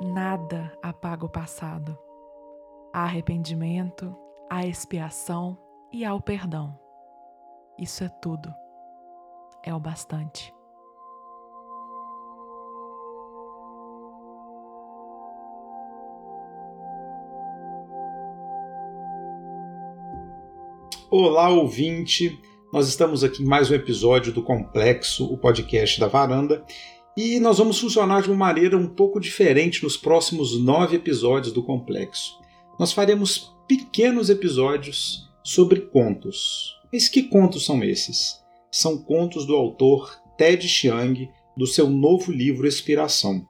Nada apaga o passado. Há arrependimento, há expiação e há o perdão. Isso é tudo. É o bastante. Olá, ouvinte! Nós estamos aqui em mais um episódio do Complexo, o podcast da Varanda, e nós vamos funcionar de uma maneira um pouco diferente nos próximos nove episódios do Complexo. Nós faremos pequenos episódios sobre contos. Mas que contos são esses? São contos do autor Ted Chiang, do seu novo livro Expiração.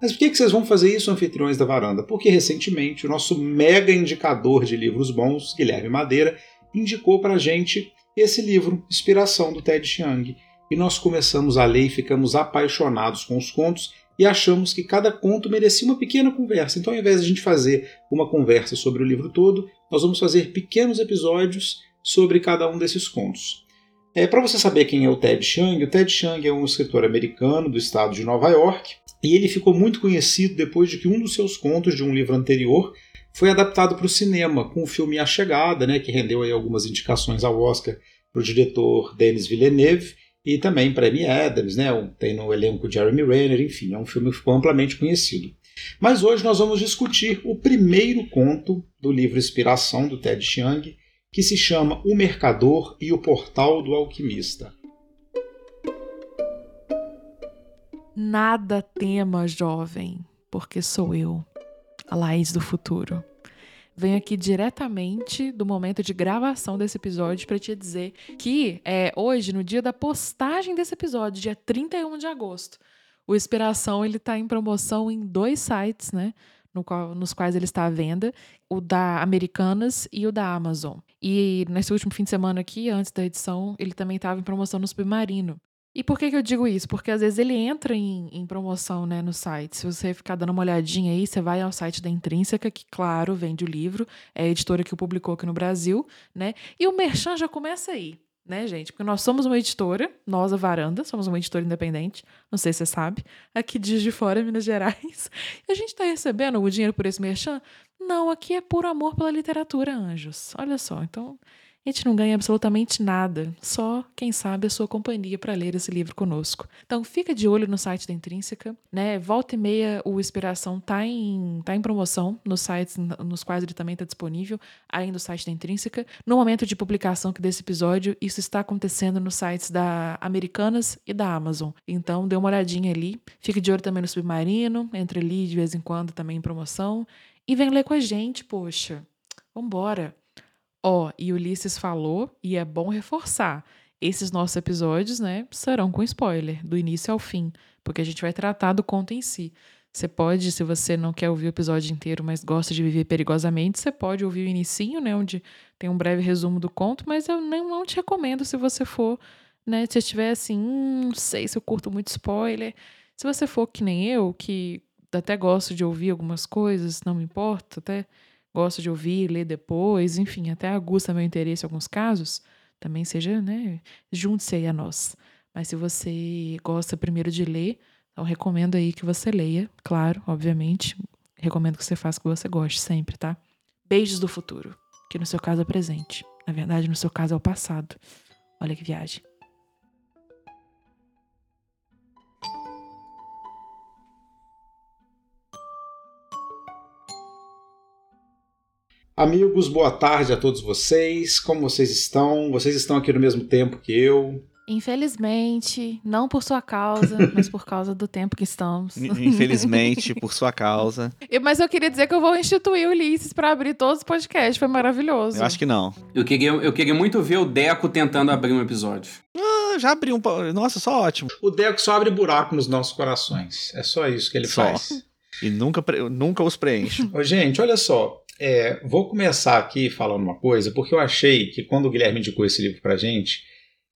Mas por que vocês vão fazer isso, anfitriões da varanda? Porque recentemente o nosso mega indicador de livros bons, Guilherme Madeira, indicou para a gente esse livro, Inspiração, do Ted Chiang. E nós começamos a ler e ficamos apaixonados com os contos e achamos que cada conto merecia uma pequena conversa. Então, ao invés de a gente fazer uma conversa sobre o livro todo, nós vamos fazer pequenos episódios sobre cada um desses contos. É, para você saber quem é o Ted Chiang, o Ted Chiang é um escritor americano do estado de Nova York e ele ficou muito conhecido depois de que um dos seus contos de um livro anterior foi adaptado para o cinema com o filme A Chegada, né, que rendeu aí algumas indicações ao Oscar para o diretor Denis Villeneuve e também para Amy Adams, né, tem no elenco Jeremy Renner, enfim, é um filme que ficou amplamente conhecido. Mas hoje nós vamos discutir o primeiro conto do livro Inspiração do Ted Chiang, que se chama O Mercador e o Portal do Alquimista. Nada tema, jovem, porque sou eu a Laís do futuro. Venho aqui diretamente do momento de gravação desse episódio para te dizer que é hoje, no dia da postagem desse episódio, dia 31 de agosto, o Inspiração ele está em promoção em dois sites, né? No qual, nos quais ele está à venda, o da Americanas e o da Amazon. E nesse último fim de semana aqui, antes da edição, ele também estava em promoção no Submarino. E por que, que eu digo isso? Porque às vezes ele entra em, em, promoção né, no site. Se você ficar dando uma olhadinha aí, você vai ao site da Intrínseca, que, claro, vende o livro, é a editora que o publicou aqui no Brasil, né? E o Merchan já começa aí, né, gente? Porque nós somos uma editora, nós, a Varanda, somos uma editora independente, não sei se você sabe, aqui de de Fora, Minas Gerais. E a gente está recebendo o dinheiro por esse Merchan? Não, aqui é por amor pela literatura, anjos. Olha só, então a gente não ganha absolutamente nada, só, quem sabe, a sua companhia para ler esse livro conosco. Então fica de olho no site da Intrínseca, né? Volta e meia o Inspiração tá em, tá em promoção nos sites nos quais ele também está disponível, além do site da Intrínseca. No momento de publicação desse episódio, isso está acontecendo nos sites da Americanas e da Amazon. Então dê uma olhadinha ali. Fique de olho também no Submarino, entre ali de vez em quando também em promoção. E vem ler com a gente, poxa. Vambora! Ó, oh, e Ulisses falou, e é bom reforçar, esses nossos episódios, né, serão com spoiler, do início ao fim, porque a gente vai tratar do conto em si. Você pode, se você não quer ouvir o episódio inteiro, mas gosta de viver perigosamente, você pode ouvir o inicinho, né, onde tem um breve resumo do conto, mas eu não, não te recomendo se você for, né, se estiver assim, hum, não sei se eu curto muito spoiler. Se você for que nem eu, que até gosto de ouvir algumas coisas, não me importa, até gosto de ouvir, ler depois, enfim, até aguça meu interesse em alguns casos, também seja, né, junte-se aí a nós. Mas se você gosta primeiro de ler, então recomendo aí que você leia, claro, obviamente. Recomendo que você faça o que você goste sempre, tá? Beijos do futuro, que no seu caso é presente. Na verdade, no seu caso é o passado. Olha que viagem. Amigos, boa tarde a todos vocês. Como vocês estão? Vocês estão aqui no mesmo tempo que eu? Infelizmente, não por sua causa, mas por causa do tempo que estamos. Infelizmente, por sua causa. Mas eu queria dizer que eu vou instituir o Ulisses para abrir todos os podcasts, foi maravilhoso. Eu acho que não. Eu queria, eu queria muito ver o Deco tentando abrir um episódio. Ah, já abri um. Nossa, só ótimo. O Deco só abre buraco nos nossos corações. É só isso que ele só. faz. E nunca, nunca os preenche. Ô, gente, olha só. É, vou começar aqui falando uma coisa, porque eu achei que quando o Guilherme indicou esse livro pra gente,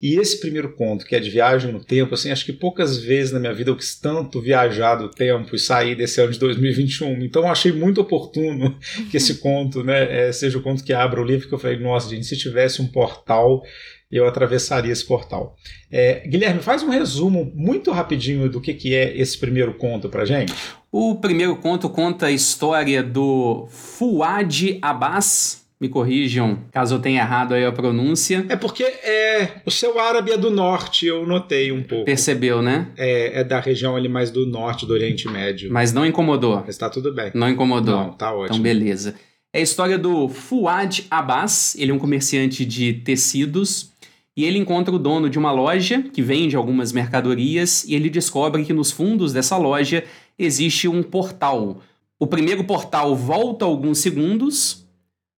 E esse primeiro conto, que é de viagem no tempo, assim, acho que poucas vezes na minha vida eu quis tanto viajar do tempo e sair desse ano de 2021. Então eu achei muito oportuno que esse conto, né, é, seja o conto que abra o livro, que eu falei, nossa, gente, se tivesse um portal, eu atravessaria esse portal. É, Guilherme, faz um resumo muito rapidinho do que, que é esse primeiro conto pra gente. O primeiro conto conta a história do Fuad Abbas, me corrijam caso eu tenha errado aí a pronúncia. É porque é, o seu árabe é do norte, eu notei um pouco. Percebeu, né? É, é da região ali mais do norte, do Oriente Médio. Mas não incomodou. Mas tá tudo bem. Não incomodou. Não, tá ótimo. Então, beleza. É a história do Fuad Abbas. Ele é um comerciante de tecidos. E ele encontra o dono de uma loja que vende algumas mercadorias. E ele descobre que nos fundos dessa loja existe um portal. O primeiro portal volta alguns segundos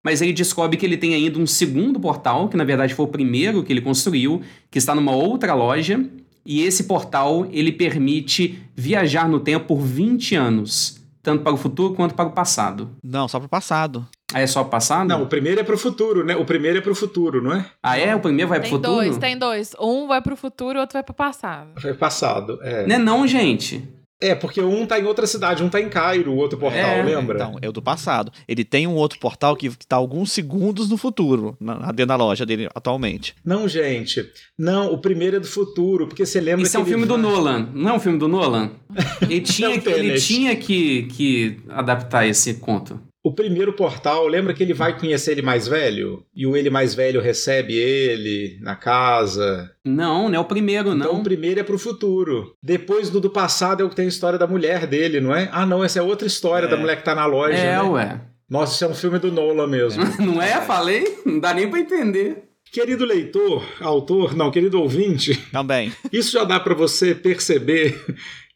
mas ele descobre que ele tem ainda um segundo portal, que na verdade foi o primeiro que ele construiu, que está numa outra loja, e esse portal ele permite viajar no tempo por 20 anos, tanto para o futuro quanto para o passado. Não, só para o passado. Ah, é só o passado? Não, o primeiro é para o futuro, né? O primeiro é para o futuro, não é? Ah, é? O primeiro vai para o futuro? Tem dois, tem dois. Um vai para o futuro e o outro vai para o passado. Vai passado, é. Não é não, gente. É, porque um tá em outra cidade, um tá em Cairo, o outro portal, É. lembra? Então, é o do passado. Ele tem um outro portal que está alguns segundos no futuro, na, dentro da loja dele atualmente. Não, gente. Não, o primeiro é do futuro, porque você lembra Isso que é um ele filme do vai- Nolan. Não é um filme do Nolan? Ele tinha, Não, que, ele tinha que, que adaptar esse conto. O primeiro portal, lembra que ele vai conhecer ele mais velho? E o ele mais velho recebe ele na casa. Não, não é o primeiro, Então não. o primeiro é pro futuro. Depois do do passado é o que tem a história da mulher dele, não é? Ah, não, essa é outra história É. da mulher que tá na loja. É, né? ué. Nossa, isso é um filme do Nolan mesmo. Não é? Falei? Não dá nem pra entender. Querido leitor, autor, não, querido ouvinte, Também. isso já dá para você perceber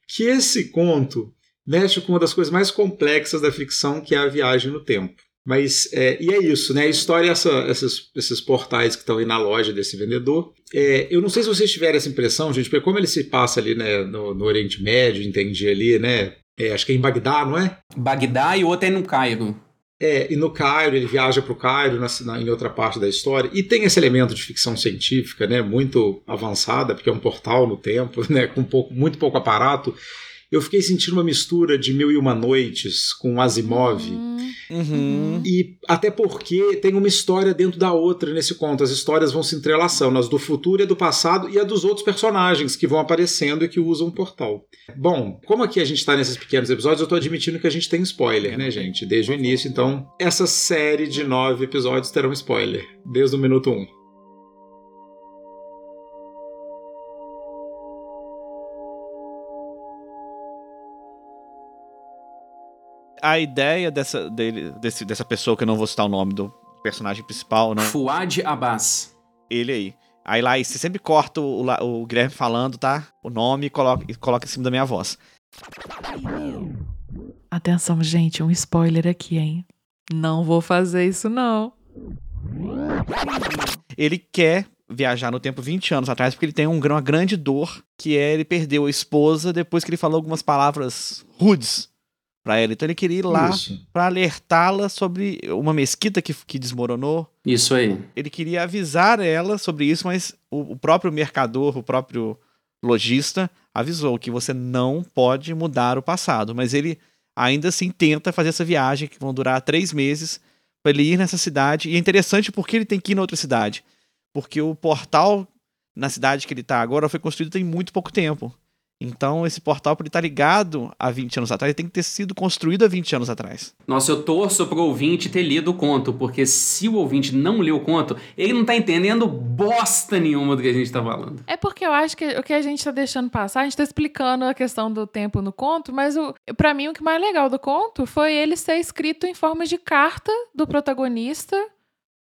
que esse conto mexe com uma das coisas mais complexas da ficção, que é a viagem no tempo. Mas, é, e é isso, né? A história é essa, esses, esses portais que estão aí na loja desse vendedor. É, eu não sei se vocês tiveram essa impressão, gente, porque como ele se passa ali né, no, no Oriente Médio, entendi ali, né? É, acho que é em Bagdá, não é? Bagdá e o outro é no Cairo. É, e no Cairo, ele viaja para o Cairo na, na- em outra parte da história. E tem esse elemento de ficção científica, né, muito avançada, porque é um portal no tempo, né, com pouco, muito pouco aparato. Eu fiquei sentindo uma mistura de Mil e Uma Noites com Asimov. Hum, Uhum. E até porque tem uma história dentro da outra nesse conto. As histórias vão se entrelaçando, as do futuro e a do passado e a dos outros personagens que vão aparecendo e que usam o portal. Bom, como aqui a gente está nesses pequenos episódios, eu estou admitindo que a gente tem spoiler, né, gente? Desde o início. Então, essa série de nove episódios terão spoiler, desde o minuto um. A ideia dessa, dele, desse- dessa pessoa, que eu não vou citar o nome do personagem principal, não. Fuad Abbas. Ele aí. Aí lá, você sempre corta o, o Guilherme falando, tá? O nome e coloca, e coloca em cima da minha voz. Atenção, gente, um spoiler aqui, hein? Não vou fazer isso, não. Ele quer viajar no tempo 20 anos atrás porque ele tem um, uma grande dor, que é ele perdeu a esposa depois que ele falou algumas palavras rudes pra ela. Então ele queria ir lá pra alertá-la sobre uma mesquita que, que desmoronou. Isso aí. Ele queria avisar ela sobre isso, mas o, o próprio mercador, o próprio lojista, avisou que você não pode mudar o passado. Mas ele ainda assim tenta fazer essa viagem, que vão durar três meses, para ele ir nessa cidade. E é interessante porque ele tem que ir na outra cidade. Porque o portal na cidade que ele está agora foi construído tem muito pouco tempo. Então, esse portal, para ele estar ligado há 20 anos atrás, ele tem que ter sido construído há 20 anos atrás. Nossa, eu torço pro ouvinte ter lido o conto, porque se o ouvinte não leu o conto, ele não tá entendendo bosta nenhuma do que a gente tá falando. É porque eu acho que o que a gente tá deixando passar, a gente tá explicando a questão do tempo no conto, mas o, pra mim o que mais legal do conto foi ele ser escrito em forma de carta do protagonista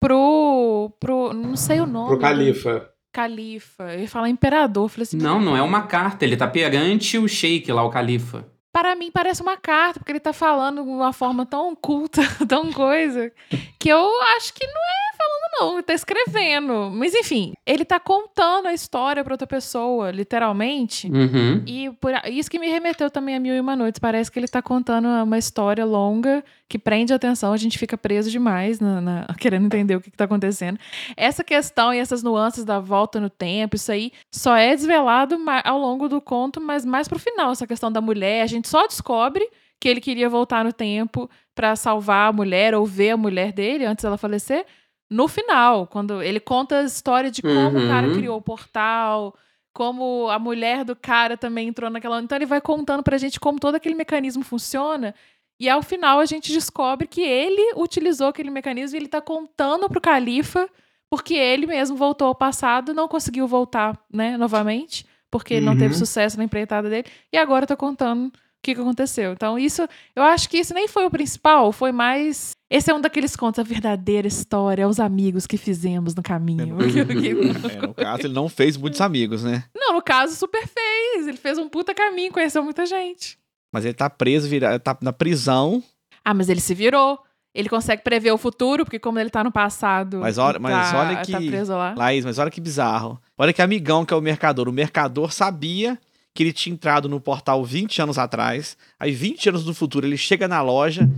pro. pro não sei o nome. Pro Califa. Califa. Eu ia falar imperador. Falei assim, Não, não é uma carta, ele tá perante o sheik lá, o califa. Para mim parece uma carta, porque ele tá falando de uma forma tão culta, tão coisa, que eu acho que não é não, ele tá escrevendo. Mas enfim, ele tá contando a história pra outra pessoa, literalmente. Uhum. E por, isso que me remeteu também a Mil e Uma Noites. Parece que ele tá contando uma história longa que prende a atenção, a gente fica preso demais na, na- querendo entender o que, que tá acontecendo. Essa questão e essas nuances da volta no tempo, isso aí só é desvelado ao longo do conto, mas mais pro final, essa questão da mulher. A gente só descobre que ele queria voltar no tempo pra salvar a mulher ou ver a mulher dele antes dela falecer. No final, quando ele conta a história de como o cara Uhum. criou o portal, como a mulher do cara também entrou naquela. Então ele vai contando pra gente como todo aquele mecanismo funciona. E ao final a gente descobre que ele utilizou aquele mecanismo e ele tá contando pro califa, porque ele mesmo voltou ao passado, não conseguiu voltar, né, novamente, porque não teve Uhum. sucesso na empreitada dele, e agora tá contando que, que aconteceu. Então, isso, eu acho que isso nem foi o principal, foi mais. Esse é um daqueles contos, a verdadeira história, os amigos que fizemos no caminho. É, no caso, ele não fez muitos amigos, né? Não, no caso, super fez. Ele fez um puta caminho, conheceu muita gente. Mas ele tá preso, vira, tá na prisão. Ah, mas ele se virou. Ele consegue prever o futuro, porque como ele tá no passado. Mas olha- mas tá, olha Tá que- preso lá. Laís, mas olha que bizarro. Olha que amigão que é o mercador. O mercador sabia que ele tinha entrado no portal 20 anos atrás. Aí, 20 anos no futuro, ele chega na loja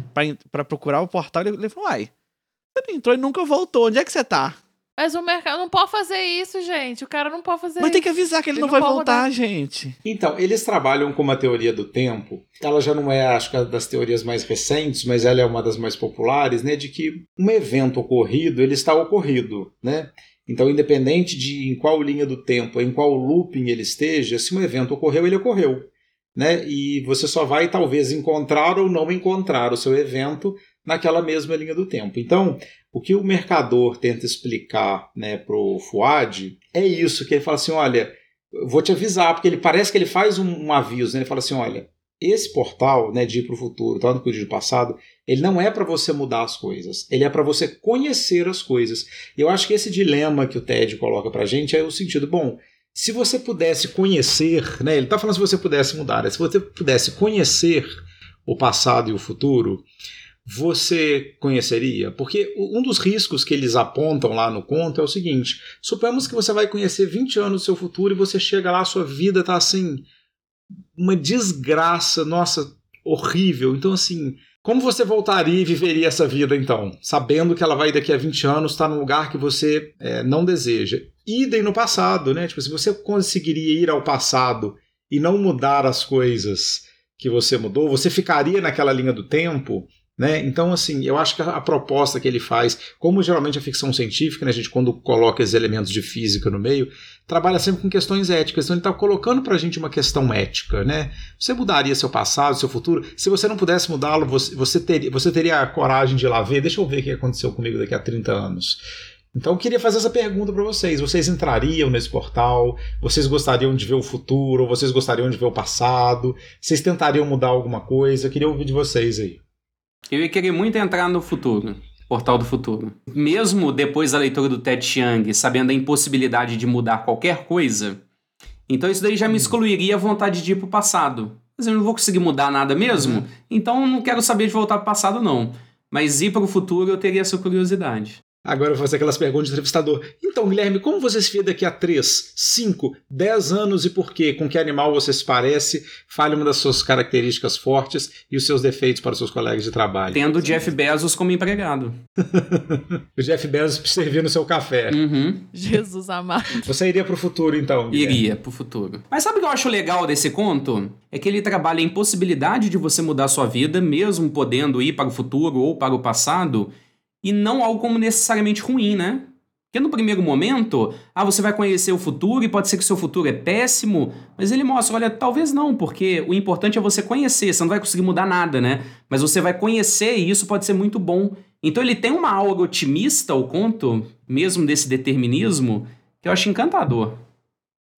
pra procurar o portal e ele, ele falou: Uai, você entrou e nunca voltou. Onde é que você tá? Mas o mercado não pode fazer isso, gente. O cara não pode fazer Mas isso. tem que avisar que ele, Ele não não vai voltar, mudar. gente. Então, eles trabalham com uma teoria do tempo. Ela já não é, acho que, das teorias mais recentes, mas ela é uma das mais populares, né? De que um evento ocorrido, ele está ocorrido, né? Então, independente de em qual linha do tempo, em qual looping ele esteja, se um evento ocorreu, ele ocorreu, né? E você só vai, talvez, encontrar ou não encontrar o seu evento naquela mesma linha do tempo. Então, o que o mercador tenta explicar, né, pro Fuad é isso, que ele fala assim, olha, vou te avisar, porque ele parece que ele faz um, um aviso, né? Ele fala assim: olha, esse portal, né, de ir para o futuro, tal, no do passado, ele não é para você mudar as coisas, ele é para você conhecer as coisas. E eu acho que esse dilema que o Ted coloca pra gente é o sentido, bom, se você pudesse conhecer, né? Ele tá falando se você pudesse mudar, né, se você pudesse conhecer o passado e o futuro, você conheceria? Porque um dos riscos que eles apontam lá no conto é o seguinte: suponhamos que você vai conhecer 20 anos do seu futuro e você chega lá, sua vida tá assim, uma desgraça, nossa, horrível. Então, assim, como você voltaria e viveria essa vida então? Sabendo que ela vai daqui a 20 anos estar num lugar que você é, não deseja. Idem no passado, né? Tipo, se você conseguiria ir ao passado e não mudar as coisas que você mudou, você ficaria naquela linha do tempo. Né? Então, assim, eu acho que a, a proposta que ele faz, como geralmente a ficção científica, né, a gente quando coloca esses elementos de física no meio, trabalha sempre com questões éticas. Então, ele está colocando para a gente uma questão ética. Né? Você mudaria seu passado, seu futuro? Se você não pudesse mudá-lo, você, você, teria, você teria a coragem de ir lá ver? Deixa eu ver o que aconteceu comigo daqui a 30 anos. Então eu queria fazer essa pergunta para vocês. Vocês entrariam nesse portal? Vocês gostariam de ver o futuro? Vocês gostariam de ver o passado? Vocês tentariam mudar alguma coisa? Eu queria ouvir de vocês aí. Eu ia querer muito entrar no futuro. Portal do Futuro. Mesmo depois da leitura do Ted Chiang, sabendo a impossibilidade de mudar qualquer coisa, então isso daí já me excluiria a vontade de ir pro passado. Mas eu não vou conseguir mudar nada mesmo, Uhum. então eu não quero saber de voltar pro passado, não. Mas ir pro futuro eu teria essa curiosidade. Agora eu vou fazer aquelas perguntas de entrevistador. Então, Guilherme, como você se vê daqui a 3, 5, 10 anos e por quê? Com que animal você se parece? Fale uma das suas características fortes e os seus defeitos para os seus colegas de trabalho. Tendo o Jeff Bezos como empregado. O Jeff Bezos servindo seu café. Uhum. Jesus amado. Você iria para o futuro, então? Guilherme? Iria pro futuro. Mas sabe o que eu acho legal desse conto? É que ele trabalha a impossibilidade de você mudar sua vida, mesmo podendo ir para o futuro ou para o passado, e não algo como necessariamente ruim, né? Porque no primeiro momento, ah, você vai conhecer o futuro e pode ser que o seu futuro é péssimo, mas ele mostra, olha, talvez não, porque o importante é você conhecer, você não vai conseguir mudar nada, né? Mas você vai conhecer e isso pode ser muito bom. Então ele tem uma aura otimista, o conto, mesmo desse determinismo, que eu acho encantador.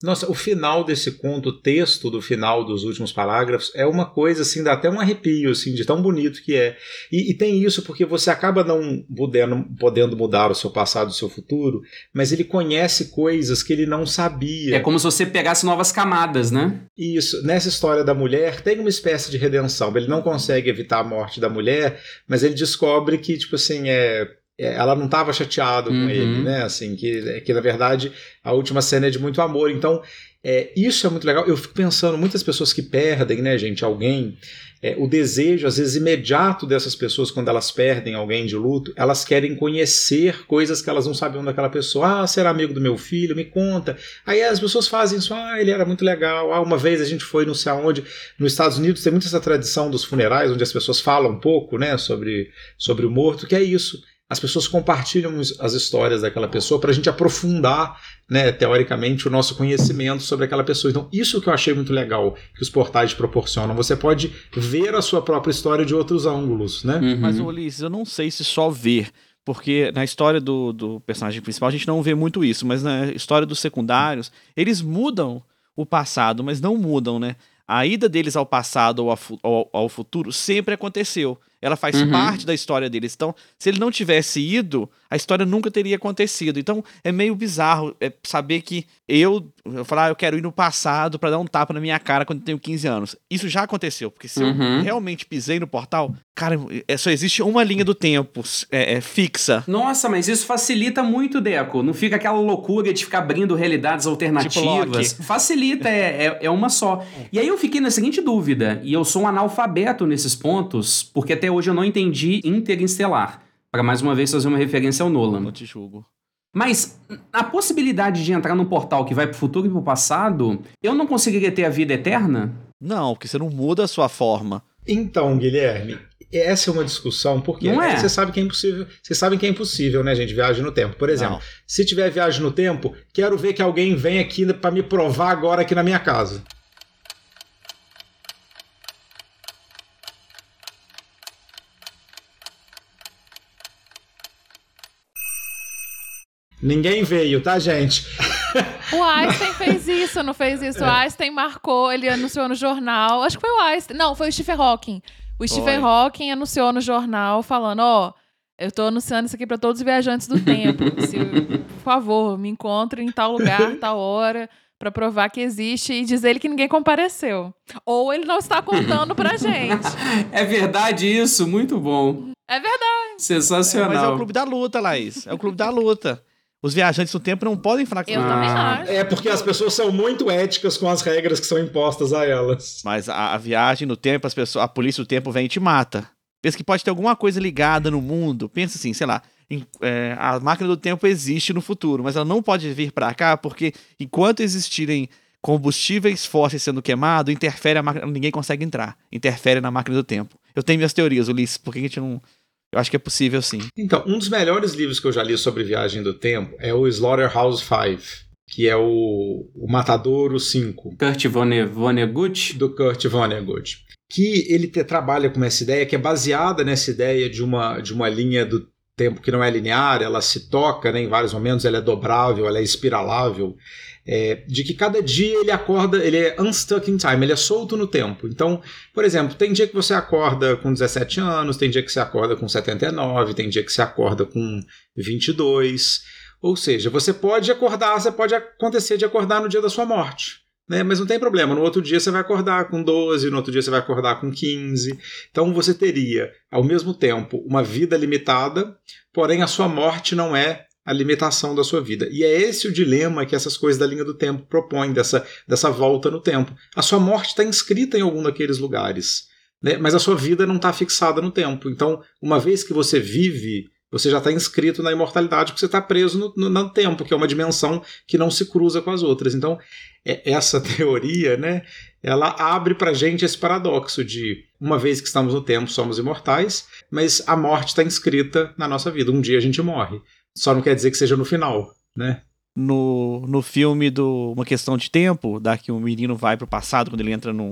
Nossa, o final desse conto, o texto do final dos últimos parágrafos, é uma coisa assim, dá até um arrepio, assim, de tão bonito que é. E, e tem isso porque você acaba não podendo, podendo mudar o seu passado e o seu futuro, mas ele conhece coisas que ele não sabia. É como se você pegasse novas camadas, né? Isso, nessa história da mulher, tem uma espécie de redenção. Ele não consegue evitar a morte da mulher, mas ele descobre que, tipo assim, é. É, ela não estava chateada Uhum. com ele, né? Assim, que, que na verdade a última cena é de muito amor. Então, é, isso é muito legal. Eu fico pensando, muitas pessoas que perdem, né, gente, alguém, é, o desejo, às vezes, imediato dessas pessoas, quando elas perdem alguém de luto, elas querem conhecer coisas que elas não sabiam daquela pessoa. Ah, será amigo do meu filho? Me conta. Aí as pessoas fazem isso. Ah, ele era muito legal. Ah, uma vez a gente foi não sei aonde. Nos Estados Unidos tem muito essa tradição dos funerais, onde as pessoas falam um pouco, né, sobre, sobre o morto, que é isso. As pessoas compartilham as histórias daquela pessoa para a gente aprofundar, né, teoricamente, o nosso conhecimento sobre aquela pessoa. Então, isso que eu achei muito legal que os portais proporcionam. Você pode ver a sua própria história de outros ângulos, né? Uhum. Mas, Ulisses, eu não sei se só ver, porque na história do, do personagem principal a gente não vê muito isso, mas na história dos secundários, eles mudam o passado, mas não mudam, né? A ida deles ao passado ou ao, ao- ao futuro sempre aconteceu. Ela faz Uhum. parte da história deles. Então, se ele não tivesse ido, a história nunca teria acontecido. Então, é meio bizarro é, saber que eu, eu falar, ah, eu quero ir no passado pra dar um tapa na minha cara quando eu tenho 15 anos. Isso já aconteceu, porque se Uhum. eu realmente pisei no portal, cara, é, só existe uma linha do tempo é, é, fixa. Nossa, mas isso facilita muito, Deco. Não fica aquela loucura de ficar abrindo realidades alternativas. Tipo facilita, é, é, é uma só. E aí eu fiquei na seguinte dúvida, e eu sou um analfabeto nesses pontos, porque até hoje eu não entendi Interestelar. Pra mais uma vez fazer uma referência ao Nolan. Não te julgo. Mas a possibilidade de entrar num portal que vai pro futuro e pro passado, eu não conseguiria ter a vida eterna? Não, porque você não muda a sua forma. Então, Guilherme, essa é uma discussão, porque Não é? você sabe que é impossível. Vocês sabem que é impossível, né, gente? Viagem no tempo. Por exemplo, Não. se tiver viagem no tempo, quero ver que alguém vem aqui para me provar agora aqui na minha casa. Ninguém veio, tá, gente? O Einstein fez isso, não fez isso. O Einstein marcou, ele anunciou no jornal. Acho que foi o Einstein. Não, foi o Stephen Hawking. O Stephen Foi. Hawking anunciou no jornal falando: Ó, eu tô anunciando isso aqui pra todos os viajantes do tempo. Se, por favor, me encontrem em tal lugar, tal hora, pra provar que existe e dizer ele que ninguém compareceu. Ou ele não está contando pra gente. É verdade isso? Muito bom. É verdade. Sensacional. Mas é o clube da luta, Laís. É o clube da luta. Os viajantes do tempo não podem falar que Eu também acho. É porque as pessoas são muito éticas com as regras que são impostas a elas. Mas a, a viagem no tempo, as pessoas, a polícia do tempo vem e te mata. Pensa que pode ter alguma coisa ligada no mundo. Pensa assim, sei lá. em- é, a máquina do tempo existe no futuro, mas ela não pode vir pra cá porque enquanto existirem combustíveis fósseis sendo queimado, interfere a máquina, ninguém consegue entrar. Interfere na máquina do tempo. Eu tenho minhas teorias, Ulisses, por que a gente não. Eu acho que é possível sim. Então, um dos melhores livros que eu já li sobre viagem do tempo é o Slaughterhouse 5, que é o, o Matadouro 5. Kurt Vonne- Vonnegut? do Kurt Vonnegut, que ele te- trabalha com essa ideia que é baseada nessa ideia de uma, de uma linha do tempo que não é linear, ela se toca né, em vários momentos, ela é dobrável, ela é espiralável, é, de que cada dia ele acorda, ele é unstuck in time, ele é solto no tempo. Então, por exemplo, tem dia que você acorda com 17 anos, tem dia que você acorda com 79, tem dia que você acorda com 22. Ou seja, você pode acordar, você pode acontecer de acordar no dia da sua morte. Né? Mas não tem problema, no outro dia você vai acordar com 12, no outro dia você vai acordar com 15. Então você teria, ao mesmo tempo, uma vida limitada, porém a sua morte não é a limitação da sua vida. E é esse o dilema que essas coisas da linha do tempo propõem, dessa, dessa volta no tempo. A sua morte está inscrita em algum daqueles lugares, né? mas a sua vida não está fixada no tempo. Então, uma vez que você vive, você já está inscrito na imortalidade, porque você está preso no, no, no tempo, que é uma dimensão que não se cruza com as outras. Então, essa teoria, né, ela abre para gente esse paradoxo de uma vez que estamos no tempo somos imortais, mas a morte está inscrita na nossa vida. Um dia a gente morre. Só não quer dizer que seja no final, né? no, no filme do Uma Questão de Tempo, da que o menino vai pro passado quando ele entra num,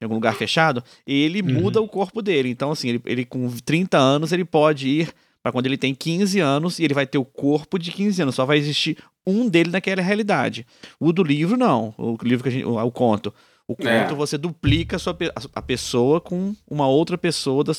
em algum lugar fechado, ele Uhum. muda o corpo dele. Então, assim, ele, ele com 30 anos, ele pode ir para quando ele tem 15 anos e ele vai ter o corpo de 15 anos. Só vai existir um dele naquela realidade. O do livro, não. O livro que a gente. O, o conto. O conto, É. você duplica a, sua, a- a pessoa com uma outra pessoa da,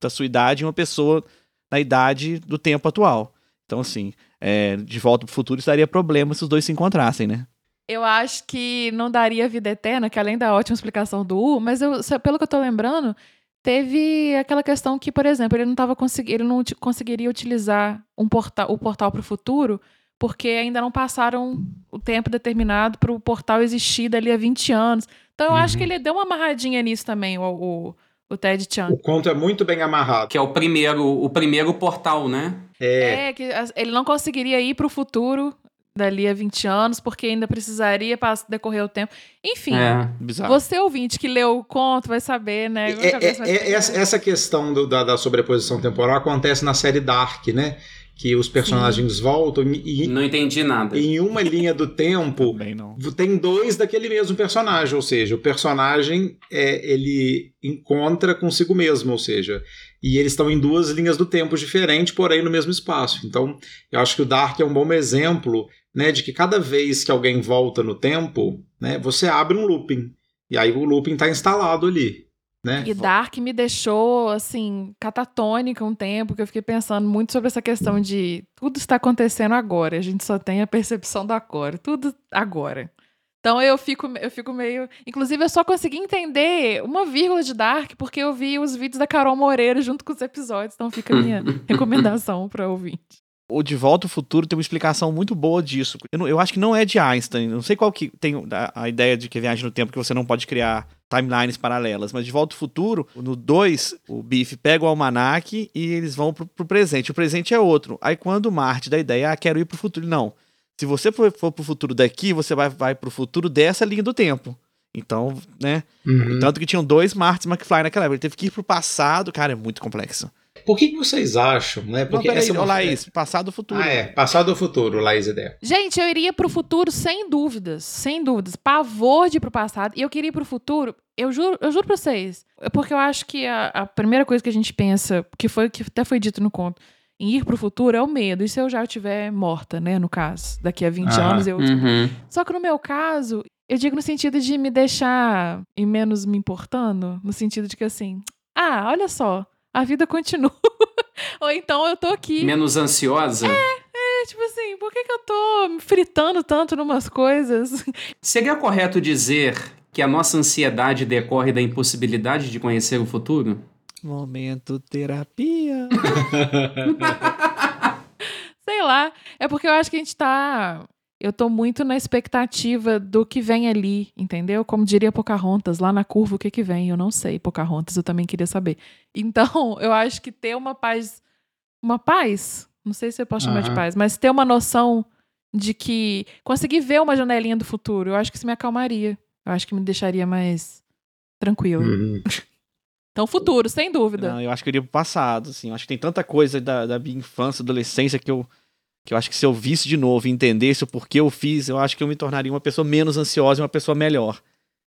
da sua idade e uma pessoa na idade do tempo atual. Então, assim, é, de volta pro futuro, isso daria problema se os dois se encontrassem, né? Eu acho que não daria vida eterna, que além da ótima explicação do U, mas eu, pelo que eu tô lembrando, teve aquela questão que, por exemplo, ele não tava consegui ele não conseguiria utilizar um portal, o portal para o futuro porque ainda não passaram o tempo determinado para o portal existir dali a 20 anos. Então eu uhum. acho que ele deu uma amarradinha nisso também, o, o, o Ted Chan. O conto é muito bem amarrado. Que é o primeiro, o primeiro portal, né? É. é que ele não conseguiria ir para o futuro dali a 20 anos, porque ainda precisaria para decorrer o tempo. Enfim, é, você ouvinte que leu o conto vai saber, né? É, é, é essa, questão do, da, da sobreposição temporal acontece na série Dark, né? Que os personagens Sim. voltam e não entendi nada. Em uma linha do tempo tem dois daquele mesmo personagem, ou seja, o personagem é, ele encontra consigo mesmo, ou seja, e eles estão em duas linhas do tempo diferentes, porém no mesmo espaço. Então, eu acho que o Dark é um bom exemplo, né, de que cada vez que alguém volta no tempo, né, você abre um looping e aí o looping está instalado ali. Né? E Dark me deixou, assim, catatônica um tempo, que eu fiquei pensando muito sobre essa questão de tudo está acontecendo agora, a gente só tem a percepção do agora, tudo agora. Então eu fico, eu fico meio. Inclusive, eu só consegui entender uma vírgula de Dark porque eu vi os vídeos da Carol Moreira junto com os episódios. Então fica a minha recomendação para ouvinte. O De Volta ao Futuro tem uma explicação muito boa disso. Eu, não, eu acho que não é de Einstein. Não sei qual que tem a, a ideia de que viagem no tempo que você não pode criar timelines paralelas. Mas De Volta ao Futuro, no 2, o Biff pega o almanac e eles vão pro, pro presente. O presente é outro. Aí quando o Marte dá a ideia, ah, quero ir pro futuro. Não. Se você for, for pro futuro daqui, você vai, vai pro futuro dessa linha do tempo. Então, né? Uhum. Tanto que tinham dois Martins McFly naquela época. Ele teve que ir pro passado. Cara, é muito complexo. Por que, que vocês acham, né? Porque não, peraí, essa é uma... Laís, passado ou futuro. Ah, é, passado ou futuro, Laís Ideia. Gente, eu iria pro futuro sem dúvidas, sem dúvidas. Pavor de ir pro passado. E eu queria ir pro futuro, eu juro, eu juro pra vocês. Porque eu acho que a, a primeira coisa que a gente pensa, que foi que até foi dito no conto, em ir pro futuro é o medo. E se eu já estiver morta, né, no caso? Daqui a 20 ah, anos eu. Uhum. Só que no meu caso, eu digo no sentido de me deixar e menos me importando, no sentido de que assim, ah, olha só, a vida continua. Ou então eu tô aqui. Menos ansiosa? É, é, tipo assim, por que, que eu tô me fritando tanto numas coisas? Seria correto dizer que a nossa ansiedade decorre da impossibilidade de conhecer o futuro? Momento terapia. Sei lá. É porque eu acho que a gente tá eu tô muito na expectativa do que vem ali, entendeu? Como diria Pocahontas, lá na curva o que que vem, eu não sei, Pocahontas, eu também queria saber. Então, eu acho que ter uma paz, uma paz, não sei se eu posso chamar uhum. de paz, mas ter uma noção de que conseguir ver uma janelinha do futuro, eu acho que isso me acalmaria. Eu acho que me deixaria mais tranquilo. Uhum. Então, futuro, sem dúvida. Não, eu acho que eu iria pro passado, assim. Eu acho que tem tanta coisa da, da minha infância, adolescência que eu que eu acho que se eu visse de novo e entendesse o porquê eu fiz, eu acho que eu me tornaria uma pessoa menos ansiosa e uma pessoa melhor.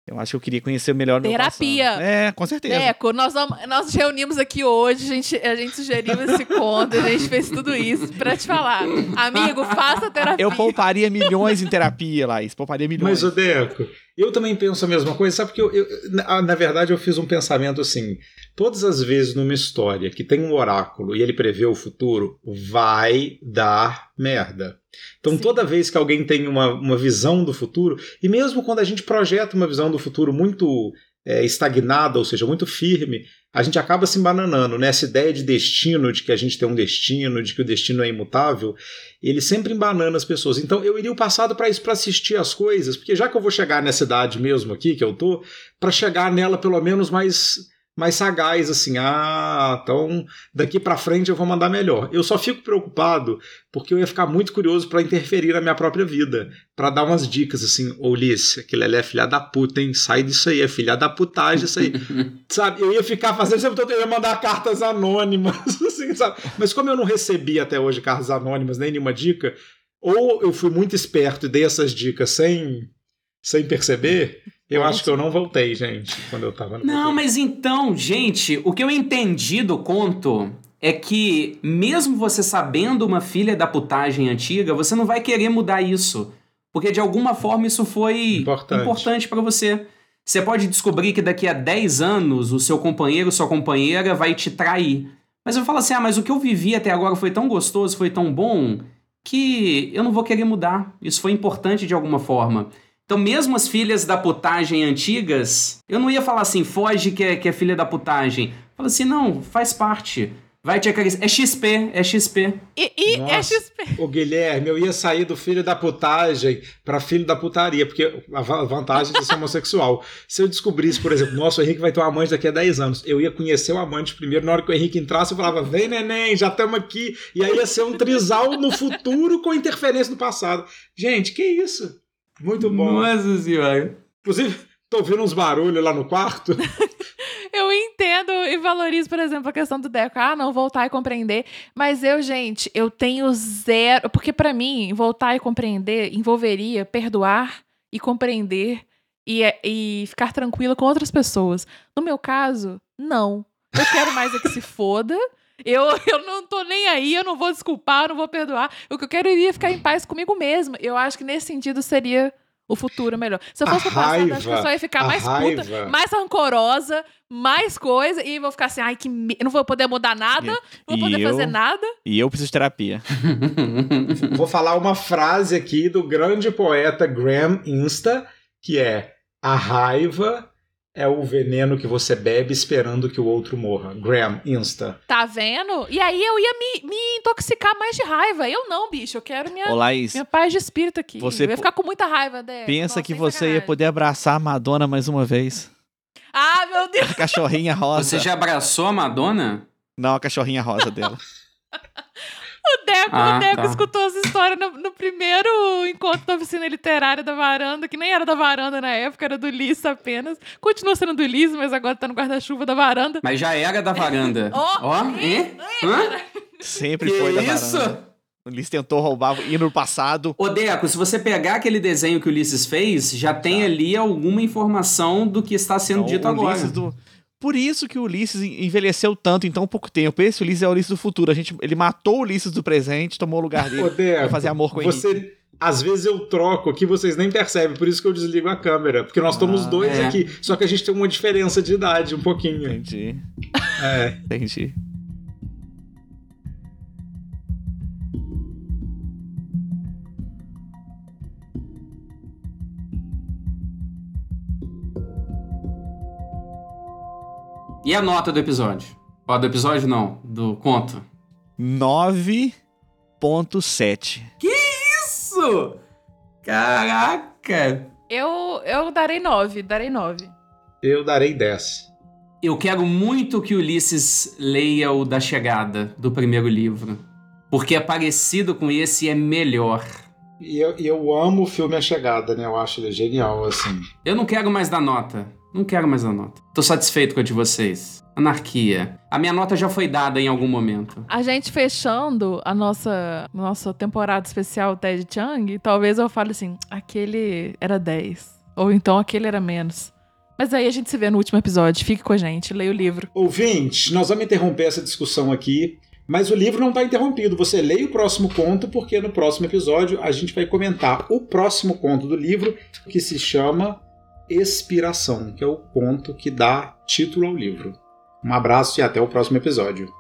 Eu acho que eu queria conhecer melhor Terapia. É, com certeza. Deco, nós, nós reunimos aqui hoje, a gente, a gente sugeriu esse conto, a gente fez tudo isso pra te falar. Amigo, faça terapia. Eu pouparia milhões em terapia, Laís. Pouparia milhões. Mas, o Deco, eu também penso a mesma coisa. Sabe que eu, eu na, na verdade, eu fiz um pensamento assim. Todas as vezes numa história que tem um oráculo e ele prevê o futuro, vai dar merda. Então, Sim. toda vez que alguém tem uma, uma visão do futuro, e mesmo quando a gente projeta uma visão do futuro muito é, estagnada, ou seja, muito firme, a gente acaba se embananando. Né? Essa ideia de destino, de que a gente tem um destino, de que o destino é imutável, ele sempre embanana as pessoas. Então eu iria o passado para isso, para assistir as coisas, porque já que eu vou chegar nessa idade mesmo aqui que eu tô, para chegar nela pelo menos mais mais sagaz, assim, ah, então daqui para frente eu vou mandar melhor. Eu só fico preocupado porque eu ia ficar muito curioso para interferir na minha própria vida, para dar umas dicas assim, ô Ulisses, aquele ali é filha da puta, hein? Sai disso aí, é filha da putagem isso aí. sabe? Eu ia ficar fazendo sempre todo eu ia mandar cartas anônimas, assim, sabe? Mas como eu não recebi até hoje cartas anônimas, nem nenhuma dica, ou eu fui muito esperto e dei essas dicas sem sem perceber, eu acho que eu não voltei, gente, quando eu tava no Não, mas então, gente, o que eu entendi do conto é que, mesmo você sabendo uma filha da putagem antiga, você não vai querer mudar isso. Porque de alguma forma isso foi importante, importante para você. Você pode descobrir que daqui a 10 anos o seu companheiro, sua companheira vai te trair. Mas eu falo assim: ah, mas o que eu vivi até agora foi tão gostoso, foi tão bom, que eu não vou querer mudar. Isso foi importante de alguma forma. Então, mesmo as filhas da putagem antigas, eu não ia falar assim, foge que é, que é filha da putagem. Fala assim, não, faz parte. Vai te acariciar. É XP, é XP. E, e é. XP. Ô Guilherme, eu ia sair do filho da putagem pra filho da putaria, porque a va- vantagem de ser homossexual. Se eu descobrisse, por exemplo, nossa, o Henrique vai ter um amante daqui a 10 anos, eu ia conhecer o amante primeiro, na hora que o Henrique entrasse, eu falava, vem neném, já estamos aqui. E aí ia ser um trisal no futuro com interferência no passado. Gente, que isso? Muito bom. Nossa senhora. Inclusive, tô ouvindo uns barulhos lá no quarto. Eu entendo e valorizo, por exemplo, a questão do Deco. Ah, não, voltar e compreender. Mas eu, gente, eu tenho zero. Porque pra mim, voltar e compreender envolveria perdoar e compreender e, e ficar tranquila com outras pessoas. No meu caso, não. Eu quero mais é que se foda. Eu, eu não tô nem aí, eu não vou desculpar, eu não vou perdoar. O que eu quero iria ficar em paz comigo mesmo. Eu acho que nesse sentido seria o futuro melhor. Se eu A fosse pro passado, eu acho que eu só ia ficar a mais puta, raiva. mais rancorosa, mais coisa, e vou ficar assim, ai, que me... não vou poder mudar nada, não vou E poder eu- fazer nada. E eu preciso de terapia. Vou falar uma frase aqui do grande poeta Graham Insta, que é: A raiva é o veneno que você bebe esperando que o outro morra. Graham Insta. Tá vendo? E aí eu ia me, me intoxicar mais de raiva. Eu não, bicho, eu quero minha, Laís, minha paz de espírito aqui. Você eu ia ficar com muita raiva, Dé. pensa Nossa, que você ia sacanagem. poder abraçar a Madonna mais uma vez. Ah, meu Deus! A cachorrinha rosa. Você já abraçou a Madonna? Não, a cachorrinha rosa dela. O Deco, Ah, o Deco tá. escutou essa história no, no primeiro encontro da oficina literária da varanda, que nem era da varanda na época, era do Ulisses apenas. Continua sendo do Ulisses, mas agora tá no guarda-chuva da varanda. Mas já era da varanda. Ó, hein? Hã? Sempre Que foi da isso? varanda. O Ulisses tentou roubar, ir no passado. Ô, Deco, se você pegar aquele desenho que o Ulisses fez, já tem ali alguma informação do que está sendo Então, dito o agora. Do... Por isso que o Ulisses envelheceu tanto em tão pouco tempo. Esse Ulisses é o Ulisses do futuro. A gente, ele matou o Ulisses do presente, tomou o lugar dele Deco, pra fazer amor com ele. você. Às vezes eu troco aqui, vocês nem percebem, por isso que eu desligo a câmera. Porque nós estamos Ah, dois é. aqui, só que a gente tem uma diferença de idade, um pouquinho. Entendi, É. entendi. E a nota do episódio? Ó, do episódio não, do conto. 9.7. Isso! Caraca! Eu, eu darei nove, darei nove. Eu darei 10. Eu quero muito que Ulisses leia o da chegada do primeiro livro. Porque é parecido com esse e é melhor. E eu, e eu amo o filme A Chegada, né? Eu acho ele genial, assim. Eu não quero mais dar nota. Não quero mais dar nota. Tô satisfeito com a de vocês. Anarquia. A minha nota já foi dada em algum momento. A gente fechando a nossa, nossa temporada especial Ted Chiang, talvez eu fale assim, aquele era 10. Ou então aquele era menos. Mas aí a gente se vê no último episódio. Fique com a gente, leia o livro. Ouvinte, nós vamos interromper essa discussão aqui, mas o livro não está interrompido. Você leia o próximo conto, porque no próximo episódio a gente vai comentar o próximo conto do livro, que se chama Expiração, que é o conto que dá título ao livro. Um abraço e até o próximo episódio.